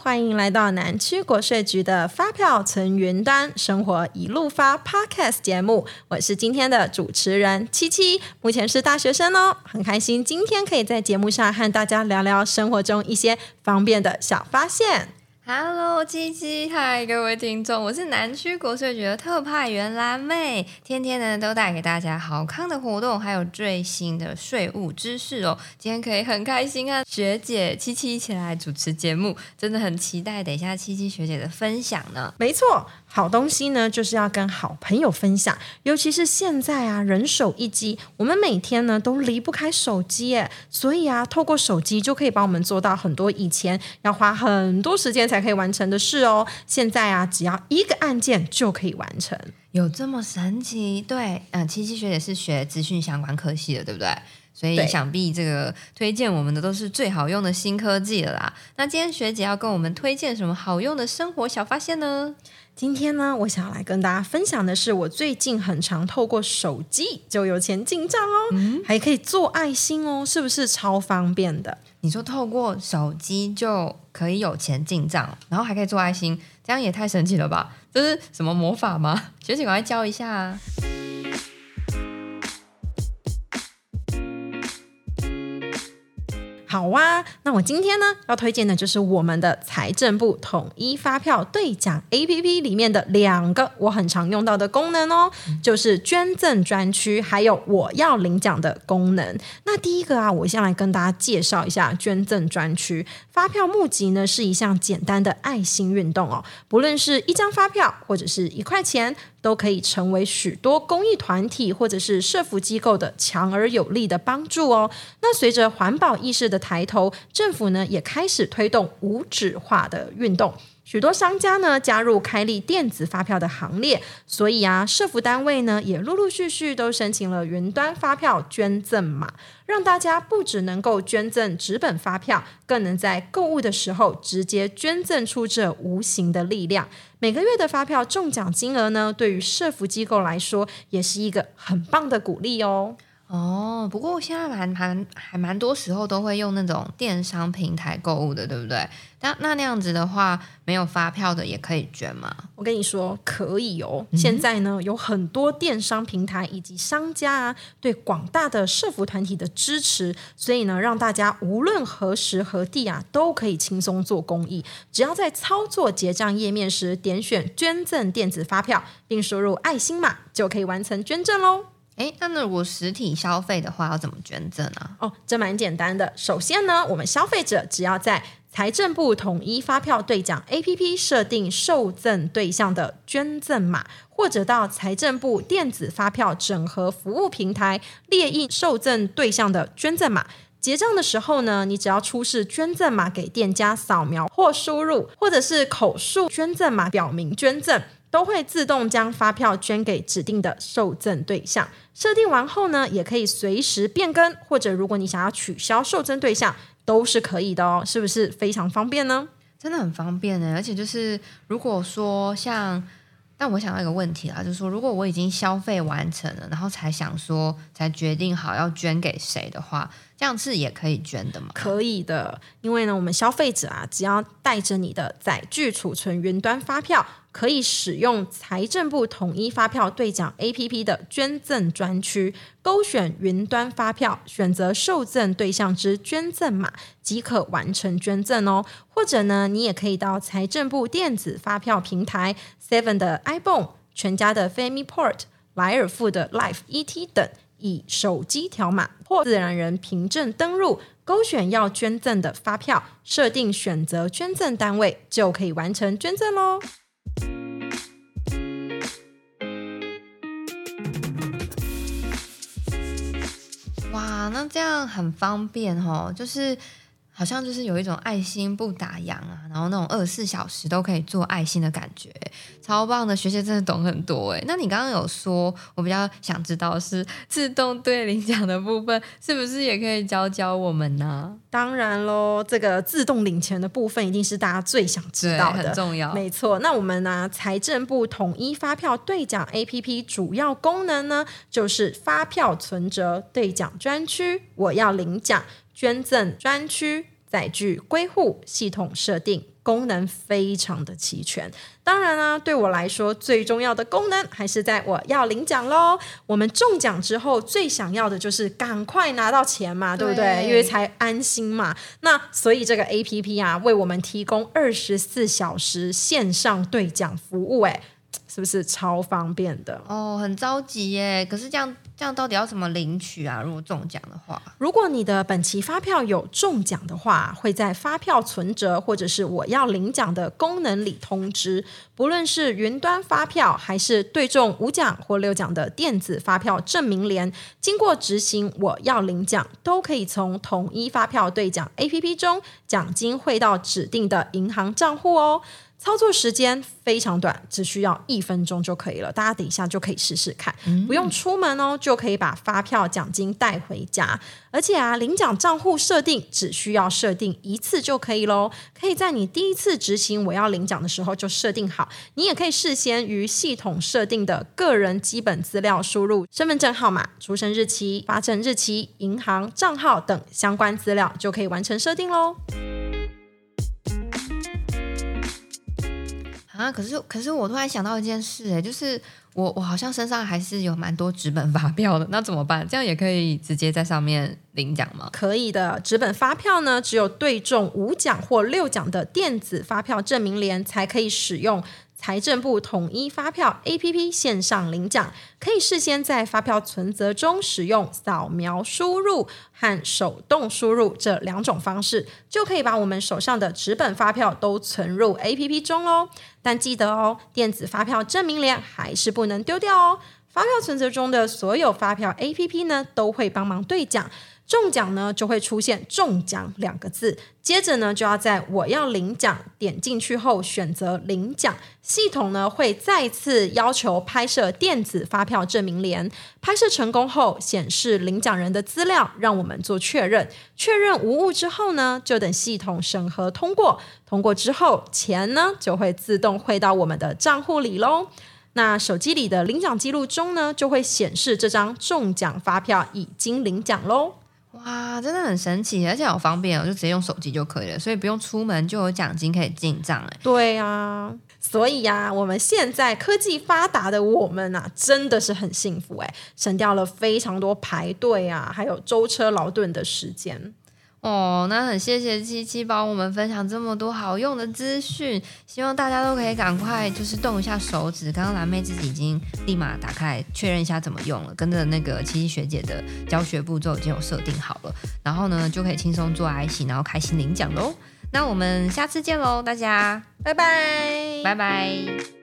欢迎来到南区国税局的发票存云端生活一路发 Podcast 节目，我是今天的主持人七七，目前是大学生哦，很开心今天可以在节目上和大家聊聊生活中一些方便的小发现。Hello，七七，嗨，各位听众，我是南区国税局的特派员蓝妹，天天呢都带给大家好康的活动，还有最新的税务知识哦。今天可以很开心啊，学姐七七一起来主持节目，真的很期待等一下七七学姐的分享呢。没错。好东西呢，就是要跟好朋友分享，尤其是现在啊，人手一机，我们每天呢都离不开手机耶，所以啊，透过手机就可以帮我们做到很多以前要花很多时间才可以完成的事哦。现在啊，只要一个按键就可以完成，有这么神奇？对，嗯，七七学姐是学资讯相关科系的，对不对？所以想必这个推荐我们的都是最好用的新科技了啦。那今天学姐要跟我们推荐什么好用的生活小发现呢？今天呢，我想要来跟大家分享的是，我最近很常透过手机就有钱进账哦，嗯、还可以做爱心哦，是不是超方便的？你说透过手机就可以有钱进账，然后还可以做爱心，这样也太神奇了吧？这是什么魔法吗？学姐赶快教一下啊！好啊，那我今天呢要推荐的就是我们的财政部统一发票兑奖 APP 里面的两个我很常用到的功能哦，就是捐赠专区，还有我要领奖的功能。那第一个啊，我先来跟大家介绍一下捐赠专区。发票募集呢是一项简单的爱心运动哦，不论是一张发票或者是一块钱。都可以成为许多公益团体或者是社福机构的强而有力的帮助哦。那随着环保意识的抬头，政府呢也开始推动无纸化的运动。许多商家呢加入开立电子发票的行列，所以啊，社福单位呢也陆陆续续都申请了云端发票捐赠码，让大家不只能够捐赠纸本发票，更能在购物的时候直接捐赠出这无形的力量。每个月的发票中奖金额呢，对于社福机构来说也是一个很棒的鼓励哦。哦，不过现在蛮蛮还蛮多时候都会用那种电商平台购物的，对不对？那那那样子的话，没有发票的也可以捐吗？我跟你说可以哦。嗯、现在呢，有很多电商平台以及商家啊，对广大的社服团体的支持，所以呢，让大家无论何时何地啊，都可以轻松做公益。只要在操作结账页面时点选捐赠电子发票，并输入爱心码，就可以完成捐赠喽。诶，那如果实体消费的话，要怎么捐赠啊？哦，这蛮简单的。首先呢，我们消费者只要在财政部统一发票兑奖 APP 设定受赠对象的捐赠码，或者到财政部电子发票整合服务平台列印受赠对象的捐赠码，结账的时候呢，你只要出示捐赠码给店家扫描或输入，或者是口述捐赠码表明捐赠。都会自动将发票捐给指定的受赠对象。设定完后呢，也可以随时变更，或者如果你想要取消受赠对象，都是可以的哦。是不是非常方便呢？真的很方便呢。而且就是如果说像，但我想到一个问题啦，就是说如果我已经消费完成了，然后才想说才决定好要捐给谁的话，这样是也可以捐的吗？可以的，因为呢，我们消费者啊，只要带着你的载具储存云端发票。可以使用财政部统一发票兑奖 APP 的捐赠专区，勾选云端发票，选择受赠对象之捐赠码，即可完成捐赠哦。或者呢，你也可以到财政部电子发票平台、Seven 的 ibon、全家的 FamilyPort、莱尔富的 Life ET 等，以手机条码或自然人凭证登入，勾选要捐赠的发票，设定选择捐赠单位，就可以完成捐赠喽。哇，那这样很方便哦，就是。好像就是有一种爱心不打烊啊，然后那种二十四小时都可以做爱心的感觉，超棒的！学姐真的懂很多诶。那你刚刚有说，我比较想知道是自动兑领奖的部分，是不是也可以教教我们呢？当然喽，这个自动领钱的部分一定是大家最想知道的，很重要。没错，那我们呢，财政部统一发票兑奖 APP 主要功能呢，就是发票存折兑奖专区，我要领奖。捐赠专区载具归户系统设定，功能非常的齐全。当然啊，对我来说最重要的功能还是在我要领奖喽。我们中奖之后最想要的就是赶快拿到钱嘛，对不对？对，因为才安心嘛。那所以这个 APP 啊，为我们提供二十四小时线上兑奖服务，诶。是不是超方便的哦？很着急耶！可是这样这样到底要怎么领取啊？如果中奖的话，如果你的本期发票有中奖的话，会在发票存折或者是我要领奖的功能里通知。不论是云端发票还是对中五奖或六奖的电子发票证明联，经过执行我要领奖，都可以从统一发票兑奖 APP 中奖金汇到指定的银行账户哦。操作时间非常短，只需要一分钟就可以了。大家等一下就可以试试看，嗯、不用出门哦，就可以把发票奖金带回家。而且啊，领奖账户设定只需要设定一次就可以喽。可以在你第一次执行我要领奖的时候就设定好。你也可以事先于系统设定的个人基本资料输入身份证号码、出生日期、发证日期、银行账号等相关资料，就可以完成设定喽。啊，可是可是我突然想到一件事，哎，就是我我好像身上还是有蛮多纸本发票的，那怎么办？这样也可以直接在上面领奖吗？可以的，纸本发票呢，只有对中五奖或六奖的电子发票证明联才可以使用。财政部统一发票 APP 线上领奖，可以事先在发票存折中使用扫描输入和手动输入这两种方式，就可以把我们手上的纸本发票都存入 APP 中喽。但记得哦，电子发票证明联还是不能丢掉哦。发票存折中的所有发票 APP 呢，都会帮忙兑奖。中奖呢，就会出现“中奖”两个字，接着呢，就要在我要领奖点进去后选择领奖，系统呢会再次要求拍摄电子发票证明联，拍摄成功后显示领奖人的资料，让我们做确认，确认无误之后呢，就等系统审核通过，通过之后钱呢就会自动汇到我们的账户里喽。那手机里的领奖记录中呢，就会显示这张中奖发票已经领奖喽。啊，真的很神奇，而且好方便哦，就直接用手机就可以了，所以不用出门就有奖金可以进账哎。对啊，所以呀、我们现在科技发达的我们啊，真的是很幸福哎，省掉了非常多排队啊，还有舟车劳顿的时间。哦，那很谢谢七七帮我们分享这么多好用的资讯，希望大家都可以赶快就是动一下手指。刚刚蓝妹自己已经立马打开确认一下怎么用了，跟着那个七七学姐的教学步骤已经有设定好了，然后呢就可以轻松做 IC，然后开心领奖喽。那我们下次见喽，大家拜拜，拜拜。